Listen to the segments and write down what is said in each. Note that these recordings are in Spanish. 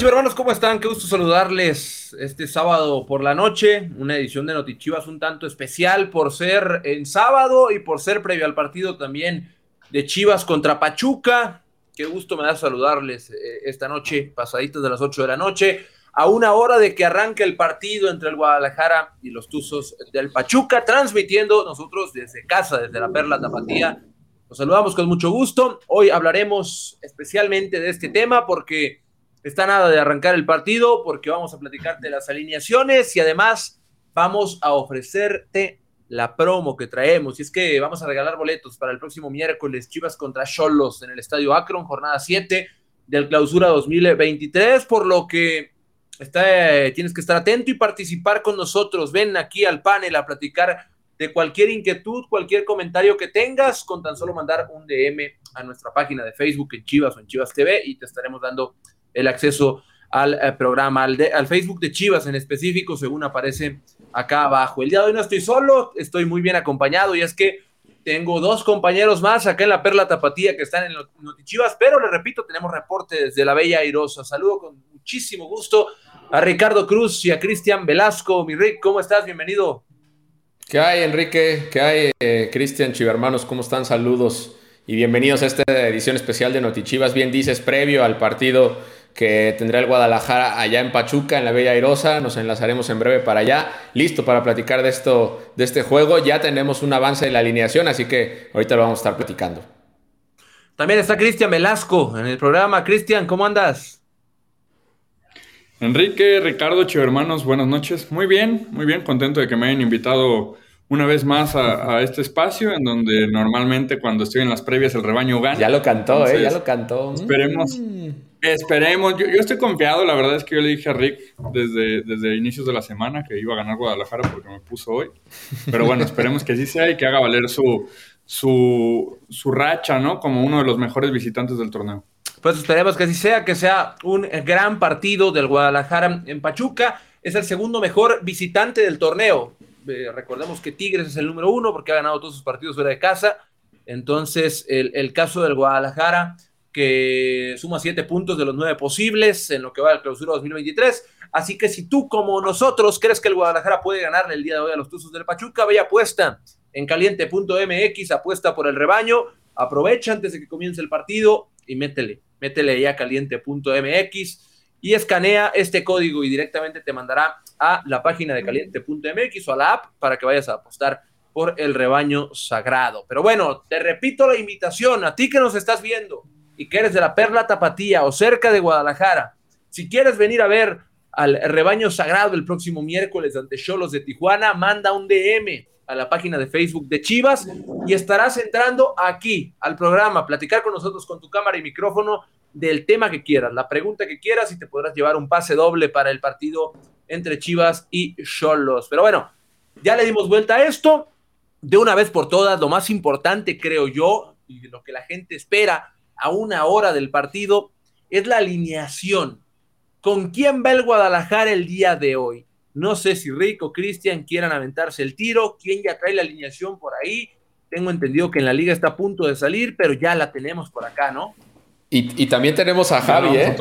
Hola hermanos, ¿cómo están? Qué gusto saludarles este sábado por la noche, una edición de Notichivas un tanto especial por ser en sábado y por ser previo al partido también de Chivas contra Pachuca. Qué gusto me da saludarles eh, esta noche, pasaditas de las 8 de la noche, a una hora de que arranque el partido entre el Guadalajara y los Tuzos del Pachuca, transmitiendo nosotros desde casa, desde la Perla Tapatía. Los saludamos con mucho gusto. Hoy hablaremos especialmente de este tema porque Está nada de arrancar el partido porque vamos a platicarte las alineaciones y además vamos a ofrecerte la promo que traemos. Y es que vamos a regalar boletos para el próximo miércoles Chivas contra Cholos en el Estadio Akron, jornada 7 del Clausura 2023, por lo que está, tienes que estar atento y participar con nosotros. Ven aquí al panel a platicar de cualquier inquietud, cualquier comentario que tengas, con tan solo mandar un DM a nuestra página de Facebook en Chivas o en Chivas TV y te estaremos dando el acceso al eh, programa, al, al, Facebook de Chivas en específico, según aparece acá abajo. El día de hoy no estoy solo, estoy muy bien acompañado y es que tengo dos compañeros más acá en la Perla Tapatía que están en Notichivas, pero le repito, tenemos reporte desde la Bella Airosa. Saludo con muchísimo gusto a Ricardo Cruz y a Cristian Velasco. Mi Rick, ¿cómo estás? Bienvenido. ¿Qué hay, Enrique? ¿Qué hay, eh, Cristian Chivermanos? ¿Cómo están? Saludos y bienvenidos a esta edición especial de Notichivas. Bien dices, previo al partido que tendrá el Guadalajara allá en Pachuca, en la Bella Airosa. Nos enlazaremos en breve para allá. Listo para platicar de esto, de este juego. Ya tenemos un avance de la alineación, así que ahorita lo vamos a estar platicando. También está Cristian Velasco en el programa. Cristian, ¿cómo andas? Enrique, Ricardo, hermanos, buenas noches. Muy bien, muy bien, contento de que me hayan invitado una vez más a, este espacio en donde normalmente cuando estoy en las previas el rebaño gana. Ya lo cantó, ¿eh? Ya lo cantó. Esperemos. Esperemos, yo, estoy confiado, la verdad es que yo le dije a Rick desde, desde inicios de la semana que iba a ganar Guadalajara porque me puso hoy. Pero bueno, esperemos que así sea y que haga valer su, su, su racha, ¿no? Como uno de los mejores visitantes del torneo. Pues esperemos que así sea, que sea un gran partido del Guadalajara en Pachuca. Es el segundo mejor visitante del torneo. Eh, recordemos que Tigres es el número uno porque ha ganado todos sus partidos fuera de casa. Entonces, el, el caso del Guadalajara que suma siete puntos de los nueve posibles en lo que va al clausura 2023. Así que si tú, como nosotros, crees que el Guadalajara puede ganarle el día de hoy a los Tuzos del Pachuca, vaya apuesta en caliente.mx, apuesta por el rebaño, aprovecha antes de que comience el partido y métele, métele ya caliente.mx y escanea este código y directamente te mandará a la página de caliente.mx o a la app para que vayas a apostar por el rebaño sagrado. Pero bueno, te repito la invitación a ti que nos estás viendo y que eres de la Perla Tapatía o cerca de Guadalajara, si quieres venir a ver al rebaño sagrado el próximo miércoles ante Cholos de Tijuana, manda un DM a la página de Facebook de Chivas y estarás entrando aquí al programa, platicar con nosotros con tu cámara y micrófono del tema que quieras, la pregunta que quieras y te podrás llevar un pase doble para el partido entre Chivas y Cholos. Pero bueno, ya le dimos vuelta a esto. De una vez por todas, lo más importante, creo yo, y lo que la gente espera a una hora del partido es la alineación. ¿Con quién va el Guadalajara el día de hoy? No sé si Rico o Cristian quieran aventarse el tiro, quién ya trae la alineación por ahí. Tengo entendido que en la liga está a punto de salir, pero ya la tenemos por acá, ¿no? Y, también tenemos a Javi, ¿eh?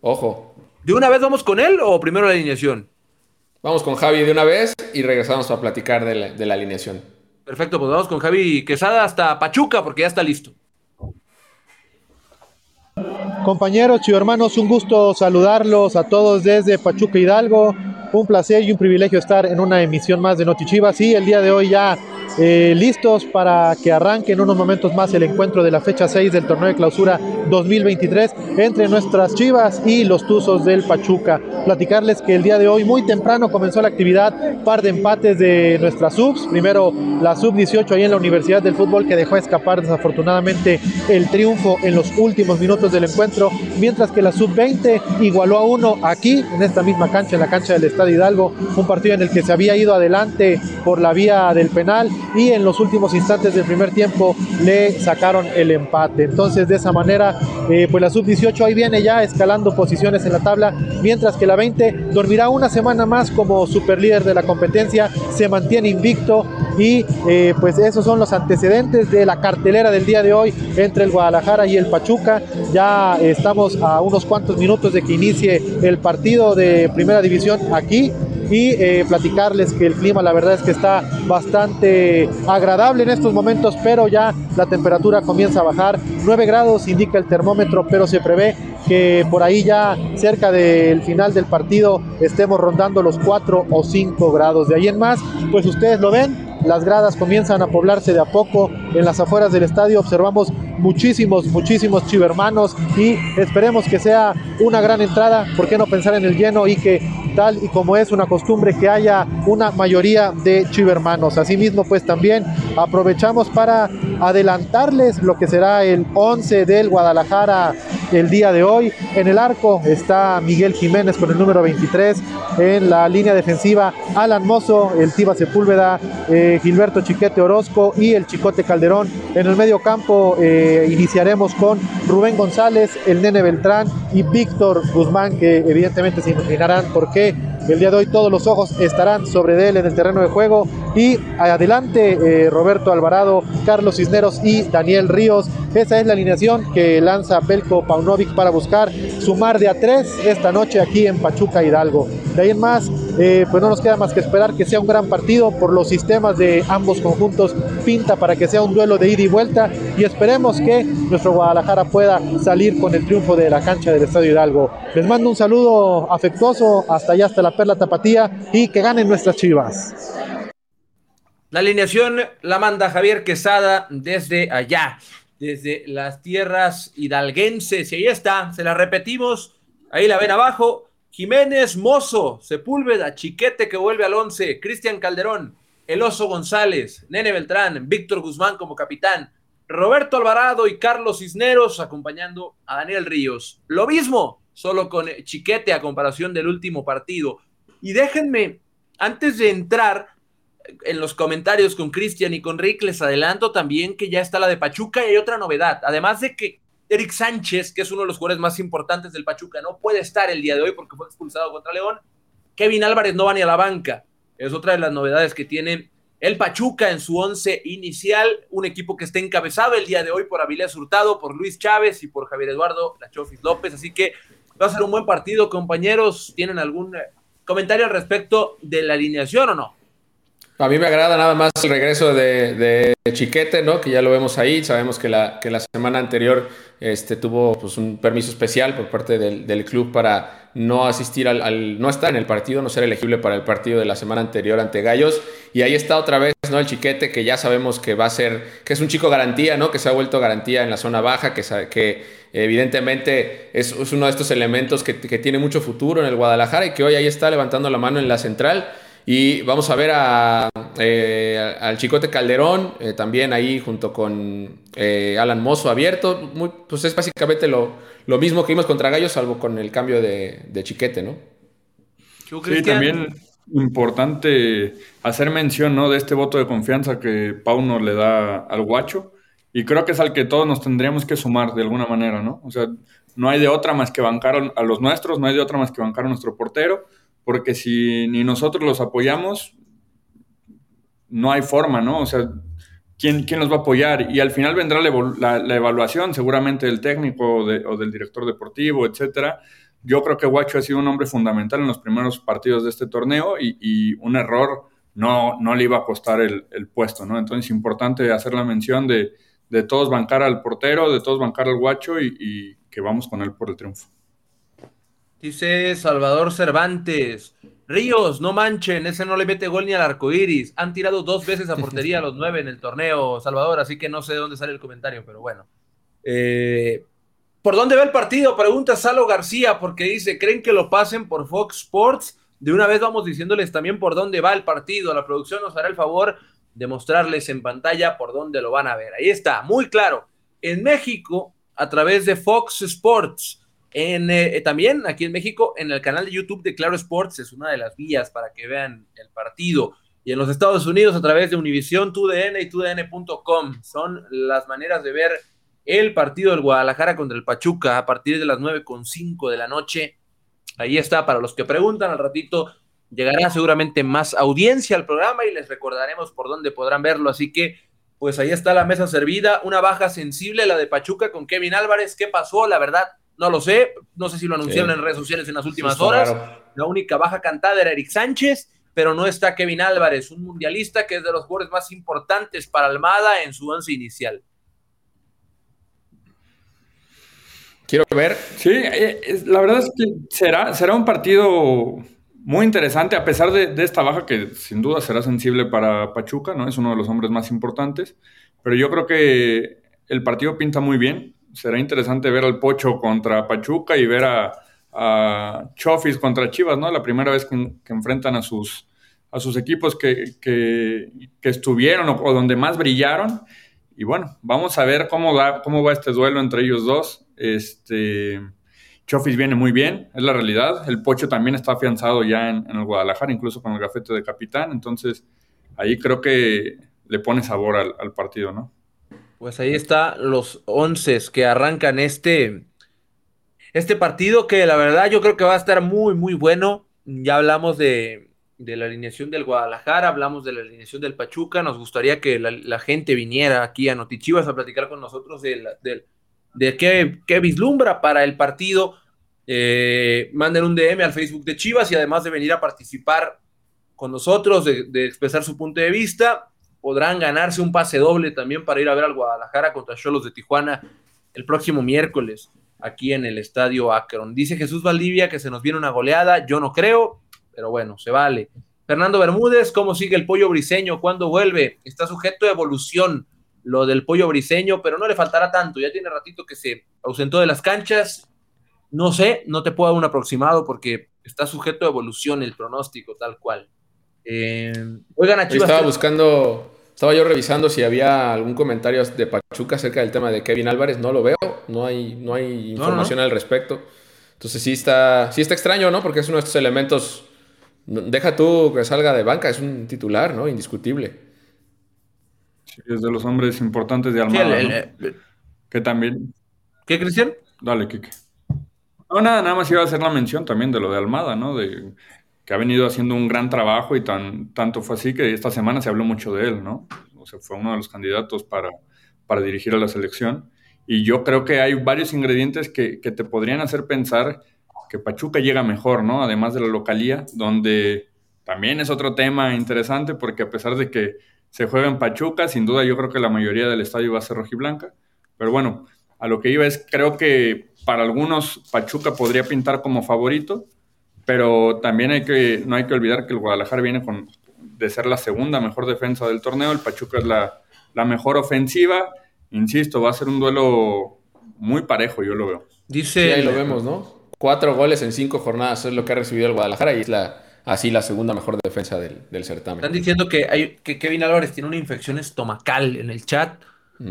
Ojo. ¿De una vez vamos con él o primero la alineación? Vamos con Javi de una vez y regresamos a platicar de la, de la alineación. Perfecto, pues vamos con Javi Quesada hasta Pachuca porque ya está listo. Compañeros, hermanos, un gusto saludarlos a todos desde Pachuca Hidalgo. Un placer y un privilegio estar en una emisión más de Notichivas. Sí, el día de hoy ya eh, listos para que arranque en unos momentos más el encuentro de la fecha 6 del torneo de clausura 2023 entre nuestras Chivas y los Tuzos del Pachuca. Platicarles que el día de hoy muy temprano comenzó la actividad, par de empates de nuestras subs. Primero la sub 18 ahí en la Universidad del Fútbol que dejó escapar desafortunadamente el triunfo en los últimos minutos del encuentro, mientras que la sub 20 igualó a uno aquí en esta misma cancha, en la cancha del Estadio Hidalgo, un partido en el que se había ido adelante por la vía del penal y en los últimos instantes del primer tiempo le sacaron el empate. Entonces de esa manera, eh, pues la sub-18 ahí viene ya escalando posiciones en la tabla, mientras que la 20 dormirá una semana más como superlíder de la competencia, se mantiene invicto y eh, pues esos son los antecedentes de la cartelera del día de hoy entre el Guadalajara y el Pachuca. Ya estamos a unos cuantos minutos de que inicie el partido de primera división aquí y eh, platicarles que el clima la verdad es que está bastante agradable en estos momentos, pero ya la temperatura comienza a bajar. 9 grados indica el termómetro, pero se prevé que por ahí ya cerca del final del partido estemos rondando los 4 o 5 grados. De ahí en más, pues ustedes lo ven, las gradas comienzan a poblarse de a poco en las afueras del estadio. Observamos muchísimos, muchísimos chivermanos y esperemos que sea una gran entrada. ¿Por qué no pensar en el lleno y que tal y como es una costumbre que haya una mayoría de chivermanos? Asimismo, pues también aprovechamos para adelantarles lo que será el 11 del Guadalajara el día de hoy. En el arco está Miguel Jiménez con el número 23. En la línea defensiva, Alan Mozo, el Tiba Sepúlveda, eh, Gilberto Chiquete Orozco y el Chicote Calderón. En el medio campo eh, iniciaremos con Rubén González, el Nene Beltrán y Víctor Guzmán, que evidentemente se imaginarán por qué el día de hoy todos los ojos estarán sobre él en el terreno de juego. Y adelante eh, Roberto Alvarado, Carlos Cisneros y Daniel Ríos. Esa es la alineación que lanza Belko Paunovic para buscar sumar de a tres esta noche aquí en Pachuca Hidalgo. De ahí en más, eh, pues no nos queda más que esperar que sea un gran partido por los sistemas de ambos conjuntos. Pinta para que sea un duelo de ida y vuelta y esperemos que nuestro Guadalajara pueda salir con el triunfo de la cancha del Estadio Hidalgo. Les mando un saludo afectuoso hasta allá, hasta la Perla Tapatía y que ganen nuestras chivas. La alineación la manda Javier Quesada desde allá, desde las tierras hidalguenses. Y ahí está, se la repetimos. Ahí la ven abajo. Jiménez Mozo, Sepúlveda, Chiquete que vuelve al 11, Cristian Calderón, El Oso González, Nene Beltrán, Víctor Guzmán como capitán, Roberto Alvarado y Carlos Cisneros acompañando a Daniel Ríos. Lo mismo, solo con Chiquete a comparación del último partido. Y déjenme, antes de entrar en los comentarios con Cristian y con Rick, les adelanto también que ya está la de Pachuca y hay otra novedad. Además de que Eric Sánchez, que es uno de los jugadores más importantes del Pachuca, no puede estar el día de hoy porque fue expulsado contra León. Kevin Álvarez no va ni a la banca. Es otra de las novedades que tiene el Pachuca en su once inicial. Un equipo que está encabezado el día de hoy por Avilés Hurtado, por Luis Chávez y por Javier Eduardo Lachofis López. Así que va a ser un buen partido, compañeros. ¿Tienen algún eh, comentario al respecto de la alineación o no? A mí me agrada nada más el regreso de, Chiquete, ¿no? Que ya lo vemos ahí. Sabemos que la, que la semana anterior este, tuvo pues, un permiso especial por parte del, club para no asistir al, no estar en el partido, no ser elegible para el partido de la semana anterior ante Gallos. Y ahí está otra vez, ¿no? El Chiquete, que ya sabemos que va a ser, que es un chico garantía, ¿no? Que se ha vuelto garantía en la zona baja, que, que evidentemente es, uno de estos elementos que, que tiene mucho futuro en el Guadalajara y que hoy ahí está levantando la mano en la central. Y vamos a ver a, eh, al Chicote Calderón, eh, también ahí junto con eh, Alan Mozo abierto. Muy, pues es básicamente lo, lo, mismo que vimos contra Gallos, salvo con el cambio de, Chiquete, ¿no? Sí, también importante hacer mención ¿no? de este voto de confianza que Pauno le da al guacho. Y creo que es al que todos nos tendríamos que sumar de alguna manera, ¿no? O sea, no hay de otra más que bancar a los nuestros, no hay de otra más que bancar a nuestro portero porque si ni nosotros los apoyamos, no hay forma, ¿no? O sea, ¿quién, quién los va a apoyar? Y al final vendrá la, evaluación, seguramente del técnico o, del director deportivo, etcétera. Yo creo que Guacho ha sido un hombre fundamental en los primeros partidos de este torneo y, un error no, no le iba a costar el, puesto, ¿no? Entonces, es importante hacer la mención de, todos bancar al portero, de todos bancar al Guacho y, y que vamos con él por el triunfo. Dice Salvador Cervantes. Ríos, no manchen, ese no le mete gol ni al arco iris. Han tirado dos veces a portería a los nueve en el torneo, Salvador, así que no sé de dónde sale el comentario, pero bueno. Eh, ¿Por dónde va el partido? Pregunta Salo García, porque dice, ¿creen que lo pasen por Fox Sports? De una vez vamos diciéndoles también por dónde va el partido. La producción nos hará el favor de mostrarles en pantalla por dónde lo van a ver. Ahí está, muy claro. En México, a través de Fox Sports en, eh, también aquí en México, en el canal de YouTube de Claro Sports, es una de las vías para que vean el partido. y en los Estados Unidos a través de Univision, TUDN y TUDN.com. Son las maneras de ver el partido del Guadalajara contra el Pachuca a partir de las 9.5 de la noche. Ahí está, para los que preguntan, al ratito llegará seguramente más audiencia al programa y les recordaremos por dónde podrán verlo. Así que, pues ahí está la mesa servida. Una baja sensible, la de Pachuca con Kevin Álvarez. ¿Qué pasó? La verdad, no lo sé. No sé si lo anunciaron en redes sociales en las últimas horas. La única baja cantada era Eric Sánchez pero no está Kevin Álvarez, un mundialista que es de los jugadores más importantes para Almada en su once inicial. Quiero ver. Sí, eh, la verdad es que será, será un partido muy interesante, a pesar de, esta baja que sin duda será sensible para Pachuca, ¿no? Es uno de los hombres más importantes, pero yo creo que el partido pinta muy bien. Será interesante ver al Pocho contra Pachuca y ver a, a Chofis contra Chivas, ¿no? La primera vez que enfrentan a sus, a sus equipos que, estuvieron o, donde más brillaron. Y bueno, vamos a ver cómo va, cómo va este duelo entre ellos dos. Este, Chofis viene muy bien, es la realidad. El Pocho también está afianzado ya en, el Guadalajara, incluso con el gafete de capitán. Entonces, ahí creo que le pone sabor al, partido, ¿no? Pues ahí está los once que arrancan este, este partido que la verdad yo creo que va a estar muy, muy bueno. Ya hablamos de, de la alineación del Guadalajara, hablamos de la alineación del Pachuca, nos gustaría que la, gente viniera aquí a Notichivas a platicar con nosotros de, de, qué, vislumbra para el partido. Eh, manden un DM al Facebook de Chivas y además de venir a participar con nosotros, de, expresar su punto de vista, podrán ganarse un pase doble también para ir a ver al Guadalajara contra Cholos de Tijuana el próximo miércoles aquí en el estadio Akron. Dice Jesús Valdivia que se nos viene una goleada, yo no creo, pero bueno, se vale. Fernando Bermúdez, ¿cómo sigue el pollo briseño? ¿Cuándo vuelve? Está sujeto a evolución lo del pollo briseño, pero no le faltará tanto. Ya tiene ratito que se ausentó de las canchas. No sé, no te puedo dar un aproximado porque está sujeto a evolución el pronóstico, tal cual. Eh, oigan, a Chivas. Estaba buscando, estaba yo revisando si había algún comentario de Pachuca acerca del tema de Kevin Álvarez. No lo veo, no hay, no hay información al respecto. Entonces sí está, sí está extraño, ¿no? Porque es uno de estos elementos Deja tú que salga de banca, es un titular, ¿no? Indiscutible. Sí, es de los hombres importantes de Almada. ¿no? que también. ¿Qué, Cristian? Dale, Kike. No, nada, nada más iba a hacer la mención también de lo de Almada, ¿no? De que ha venido haciendo un gran trabajo y tan, tanto fue así que esta semana se habló mucho de él, ¿no? O sea, fue uno de los candidatos para, para dirigir a la selección. Y yo creo que hay varios ingredientes que, que te podrían hacer pensar que Pachuca llega mejor, ¿no? Además de la localía, donde también es otro tema interesante porque a pesar de que se juega en Pachuca, sin duda yo creo que la mayoría del estadio va a ser rojiblanca. Pero bueno, a lo que iba es, creo que para algunos Pachuca podría pintar como favorito, pero también hay que, no hay que olvidar que el Guadalajara viene con, de ser la segunda mejor defensa del torneo, el Pachuca es la, la mejor ofensiva. Insisto, va a ser un duelo muy parejo, yo lo veo. Dice, ahí lo vemos, ¿no? Cuatro goles en cinco jornadas es lo que ha recibido el Guadalajara y es la, así la segunda mejor defensa del, certamen. Están diciendo que, hay, que Kevin Álvarez tiene una infección estomacal en el chat.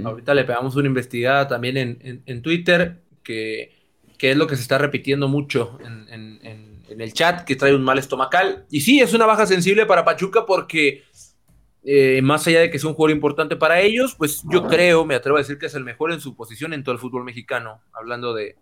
Ahorita le pegamos una investigada también en, Twitter, que, es lo que se está repitiendo mucho en, el chat, que trae un mal estomacal. Y sí, es una baja sensible para Pachuca porque eh, más allá de que es un jugador importante para ellos, pues yo creo, me atrevo a decir que es el mejor en su posición en todo el fútbol mexicano, hablando de,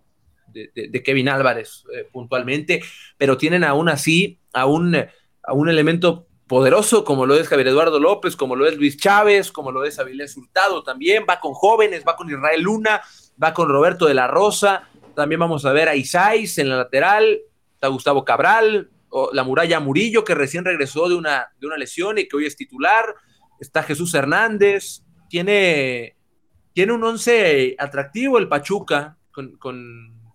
de, Kevin Álvarez eh, puntualmente, pero tienen aún así a un, a un elemento poderoso como lo es Javier Eduardo López, como lo es Luis Chávez, como lo es Avilés Hurtado también, va con jóvenes, va con Israel Luna, va con Roberto de la Rosa, también vamos a ver a Isais en la lateral, está Gustavo Cabral, o la muralla Murillo que recién regresó de una, de una lesión y que hoy es titular, está Jesús Hernández, tiene, tiene un once atractivo el Pachuca, con,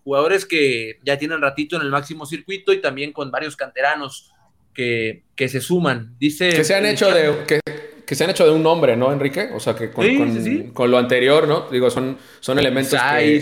jugadores que ya tienen ratito en el máximo circuito y también con varios canteranos que, se suman. Dice que se han hecho de que, se han hecho de un nombre, ¿no, Enrique? O sea que con, lo anterior, ¿no? Digo, son, son elementos que,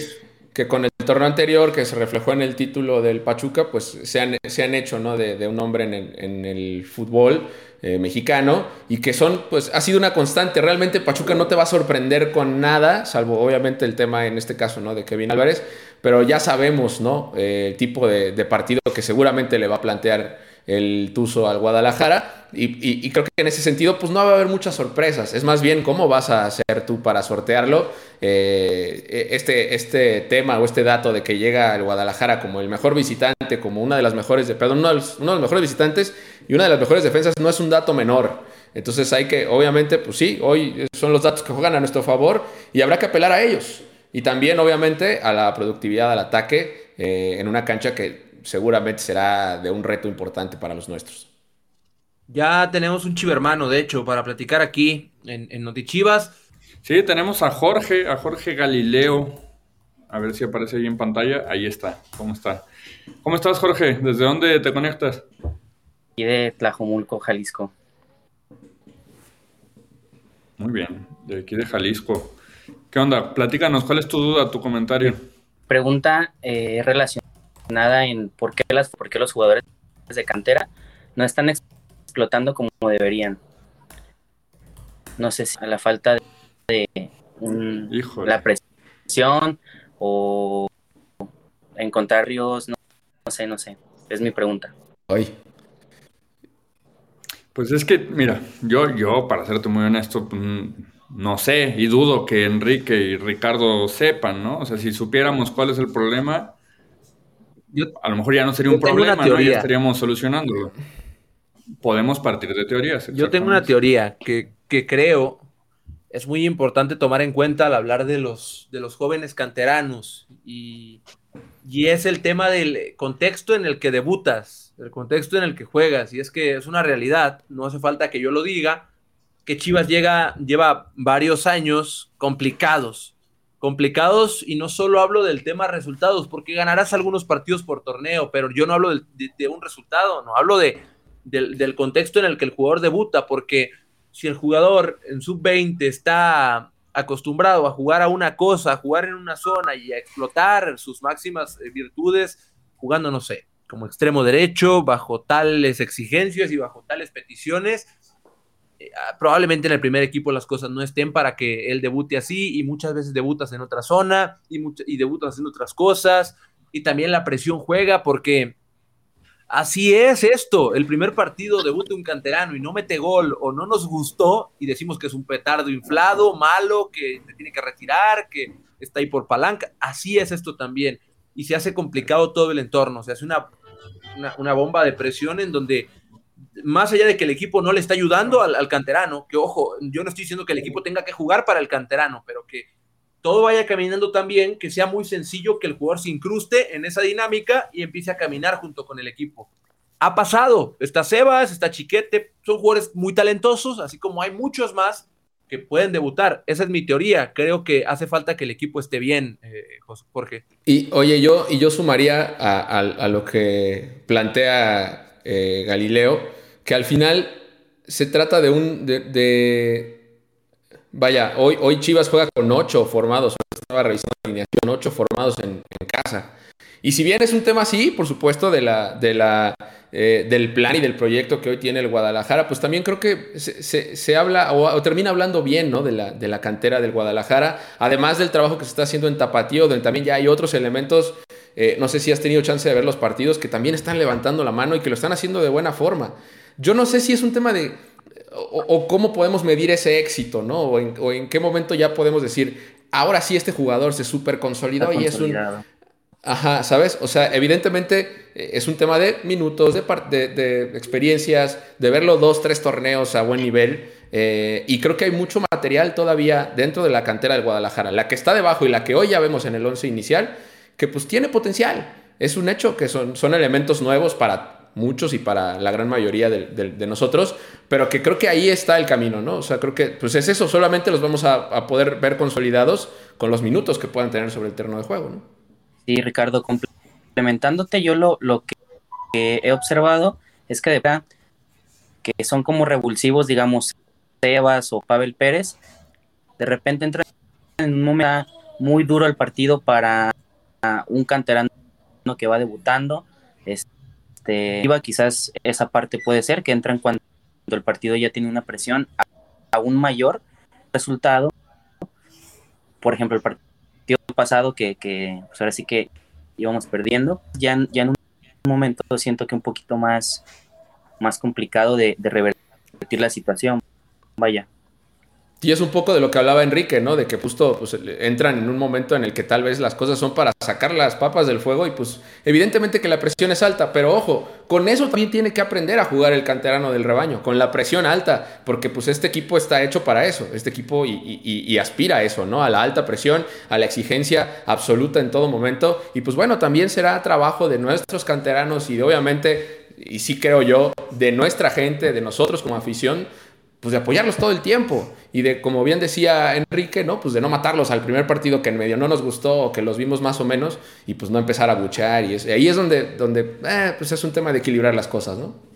con el torneo anterior que se reflejó en el título del Pachuca, pues se han, se han hecho, ¿no? De, un nombre en el, en el fútbol eh, mexicano y que son, pues ha sido una constante. Realmente Pachuca no te va a sorprender con nada, salvo obviamente el tema en este caso, ¿no? De Kevin Álvarez, pero ya sabemos, ¿no? Eh, el tipo de, partido que seguramente le va a plantear el Tuzo al Guadalajara. Y, creo que en ese sentido, pues no va a haber muchas sorpresas. Es más bien cómo vas a hacer tú para sortearlo. Eh, este, este tema o este dato de que llega el Guadalajara como el mejor visitante, como una de las mejores, de, perdón, uno de, los, uno de los mejores visitantes y una de las mejores defensas, no es un dato menor. Entonces hay que, obviamente, pues sí, hoy son los datos que juegan a nuestro favor y habrá que apelar a ellos. Y también, obviamente, a la productividad al ataque eh, en una cancha que seguramente será de un reto importante para los nuestros. Ya tenemos un chivermano, de hecho, para platicar aquí en, en Notichivas. Sí, tenemos a Jorge, a Jorge Galileo. A ver si aparece ahí en pantalla. Ahí está. ¿Cómo está? ¿Cómo estás, Jorge? ¿Desde dónde te conectas? Y de Tlajomulco, Jalisco. Muy bien, de aquí de Jalisco. ¿Qué onda? Platícanos, ¿cuál es tu duda, tu comentario? Pregunta eh, relacionada en por qué, las, por qué los jugadores de cantera no están explotando como deberían. No sé si a la falta de, la presión o encontrar ríos, no, no, sé, no sé. Es mi pregunta. Ay. Pues es que, mira, yo, yo, para serte muy honesto, mm, no sé, y dudo que Enrique y Ricardo sepan, ¿no? O sea, si supiéramos cuál es el problema, a lo mejor ya no sería un problema, ¿no? Ya estaríamos solucionándolo. Podemos partir de teorías. Yo tengo una teoría que, creo es muy importante tomar en cuenta al hablar de los, de los jóvenes canteranos y, y es el tema del contexto en el que debutas, el contexto en el que juegas, y es que es una realidad, no hace falta que yo lo diga, que Chivas llega, lleva varios años complicados. Complicados, y no solo hablo del tema resultados, porque ganarás algunos partidos por torneo, pero yo no hablo de, un resultado, no hablo de, del, contexto en el que el jugador debuta, porque si el jugador en sub-20 está acostumbrado a jugar a una cosa, a jugar en una zona y a explotar sus máximas eh, virtudes, jugando, no sé, como extremo derecho, bajo tales exigencias y bajo tales peticiones, probablemente en el primer equipo las cosas no estén para que él debute así y muchas veces debutas en otra zona y, y debutas haciendo otras cosas y también la presión juega porque así es esto, el primer partido debute un canterano y no mete gol o no nos gustó y decimos que es un petardo inflado, malo, que se tiene que retirar, que está ahí por palanca, así es esto también. Y se hace complicado todo el entorno, se hace una, una bomba de presión en donde más allá de que el equipo no le está ayudando al, canterano, que ojo, yo no estoy diciendo que el equipo tenga que jugar para el canterano, pero que todo vaya caminando tan bien, que sea muy sencillo que el jugador se incruste en esa dinámica y empiece a caminar junto con el equipo. Ha pasado, está Sebas, está Chiquete, son jugadores muy talentosos, así como hay muchos más que pueden debutar. Esa es mi teoría. Creo que hace falta que el equipo esté bien, eh, Jorge. Y oye, yo, y yo sumaría a, lo que plantea eh, Galileo que al final se trata de un... De, vaya, hoy, hoy Chivas juega con ocho formados, estaba revisando la alineación, ocho formados en, casa. Y si bien es un tema así, por supuesto, de la, de la, eh, del plan y del proyecto que hoy tiene el Guadalajara, pues también creo que se, habla o, termina hablando bien ¿no? de, la, de la cantera del Guadalajara, además del trabajo que se está haciendo en Tapatío, donde también ya hay otros elementos, eh, no sé si has tenido chance de ver los partidos, que también están levantando la mano y que lo están haciendo de buena forma. Yo no sé si es un tema de, o, cómo podemos medir ese éxito, ¿no? O en, qué momento ya podemos decir, ahora sí este jugador se super consolidó y es un... Ajá, ¿sabes? O sea, evidentemente eh, es un tema de minutos, de, experiencias, de verlo dos, tres torneos a buen nivel. Eh, y creo que hay mucho material todavía dentro de la cantera del Guadalajara. La que está debajo y la que hoy ya vemos en el once inicial, que pues tiene potencial. Es un hecho que son, son elementos nuevos para muchos y para la gran mayoría de, nosotros, pero que creo que ahí está el camino, ¿no? O sea, creo que pues es eso, solamente los vamos a, poder ver consolidados con los minutos que puedan tener sobre el terreno de juego, ¿no? Sí, Ricardo, complementándote, yo lo, lo que he observado es que de verdad que son como revulsivos, digamos, Sebas o Pavel Pérez, de repente entran en un momento muy duro el partido para un canterano que va debutando, este quizás esa parte puede ser que entran cuando el partido ya tiene una presión aún mayor. Resultado, por ejemplo, el partido pasado que, pues ahora sí que íbamos perdiendo, ya, ya en un momento siento que un poquito más más complicado de, de revertir la situación. Vaya. Y es un poco de lo que hablaba Enrique, ¿no? De que justo pues, entran en un momento en el que tal vez las cosas son para sacar las papas del fuego y pues evidentemente que la presión es alta, pero ojo, con eso también tiene que aprender a jugar el canterano del rebaño, con la presión alta, porque pues este equipo está hecho para eso, este equipo y, aspira a eso, ¿no? A la alta presión, a la exigencia absoluta en todo momento y pues bueno, también será trabajo de nuestros canteranos y de obviamente, y sí creo yo, de nuestra gente, de nosotros como afición, pues de apoyarlos todo el tiempo y de, como bien decía Enrique, ¿no? Pues de no matarlos al primer partido que en medio no nos gustó o que los vimos más o menos y pues no empezar a buchar y, ahí es donde, donde eh, pues es un tema de equilibrar las cosas, ¿no?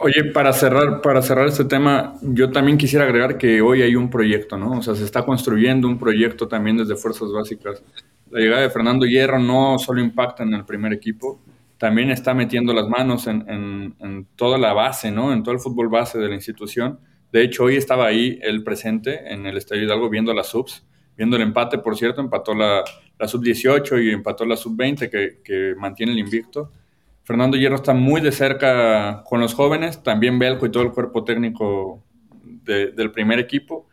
Oye, para cerrar, para cerrar este tema, yo también quisiera agregar que hoy hay un proyecto, ¿no? O sea, se está construyendo un proyecto también desde Fuerzas Básicas. La llegada de Fernando Hierro no solo impacta en el primer equipo, también está metiendo las manos en, toda la base, ¿no? En todo el fútbol base de la institución. De hecho, hoy estaba ahí el presente en el Estadio Hidalgo viendo las subs, viendo el empate, por cierto, empató la, sub-18 y empató la sub-20 que, mantiene el invicto. Fernando Hierro está muy de cerca con los jóvenes, también Belco y todo el cuerpo técnico del primer equipo.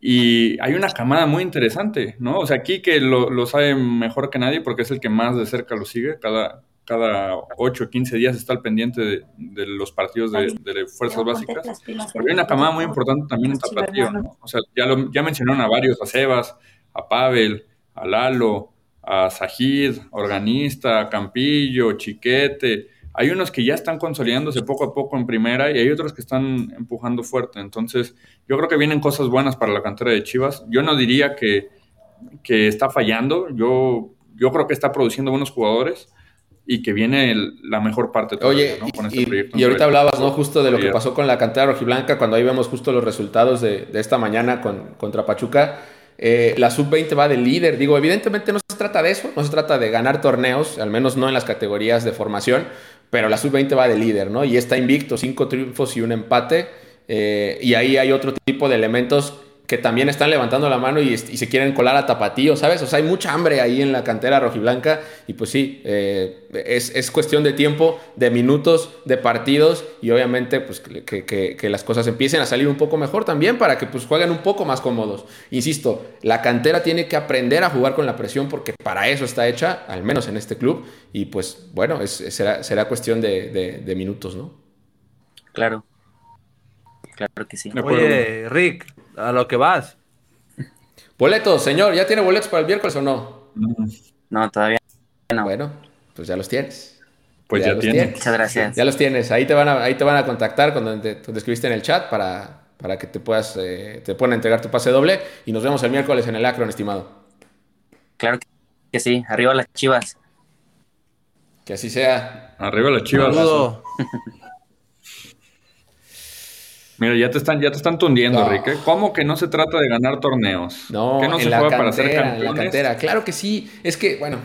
Y hay una camada muy interesante, ¿no? O sea, aquí que lo, lo, sabe mejor que nadie porque es el que más de cerca lo sigue. Cada, cada 8 o 15 días está al pendiente de, los partidos de, fuerzas básicas. Porque hay una camada muy importante también en Tapatío, ¿no? O sea, ya, ya mencionaron a varios, a Sebas, a Pavel, a Lalo, a Sajid, Organista, a Campillo, Chiquete. Hay unos que ya están consolidándose poco a poco en primera y hay otros que están empujando fuerte. Entonces, yo creo que vienen cosas buenas para la cantera de Chivas. Yo no diría que, que está fallando. Yo, yo creo que está produciendo buenos jugadores y que viene la mejor parte Oye, ¿no? con este y, proyecto. Y ahorita hablabas, ¿no? Justo de lo que pasó con la cantera rojiblanca, cuando ahí vemos justo los resultados de, de esta mañana con, contra Pachuca. Eh, la sub-20 va de líder. Digo, evidentemente no se trata de eso, no se trata de ganar torneos, al menos no en las categorías de formación, pero la sub-20 va de líder, ¿no? Y está invicto, cinco triunfos y un empate. Eh, y ahí hay otro tipo de elementos que también están levantando la mano y, se quieren colar a tapatío, ¿sabes? O sea, hay mucha hambre ahí en la cantera rojiblanca y pues sí, eh, es, cuestión de tiempo, de minutos, de partidos y obviamente pues que, las cosas empiecen a salir un poco mejor también para que pues jueguen un poco más cómodos. Insisto, la cantera tiene que aprender a jugar con la presión porque para eso está hecha, al menos en este club, y pues bueno, será, será cuestión de, de minutos, ¿no? Claro. Claro que sí. Oye, Rick, a lo que vas. Boletos, señor, ¿ya tiene boletos para el miércoles o no? No, todavía no. Bueno, pues ya los tienes. Pues ya, tienes. Muchas gracias. Ya los tienes. Ahí te van a, ahí te van a contactar cuando te, escribiste en el chat para, para que te puedas, eh, te puedan entregar tu pase doble y nos vemos el miércoles en el Acron, estimado. Claro que sí. Arriba las chivas. Que así sea. Arriba las chivas. Mira, ya te están, ya te están tundiendo, Enrique. ¿Cómo que no se trata de ganar torneos? No, no se juega para ser campeones? En la cantera, claro que sí. Es que, bueno,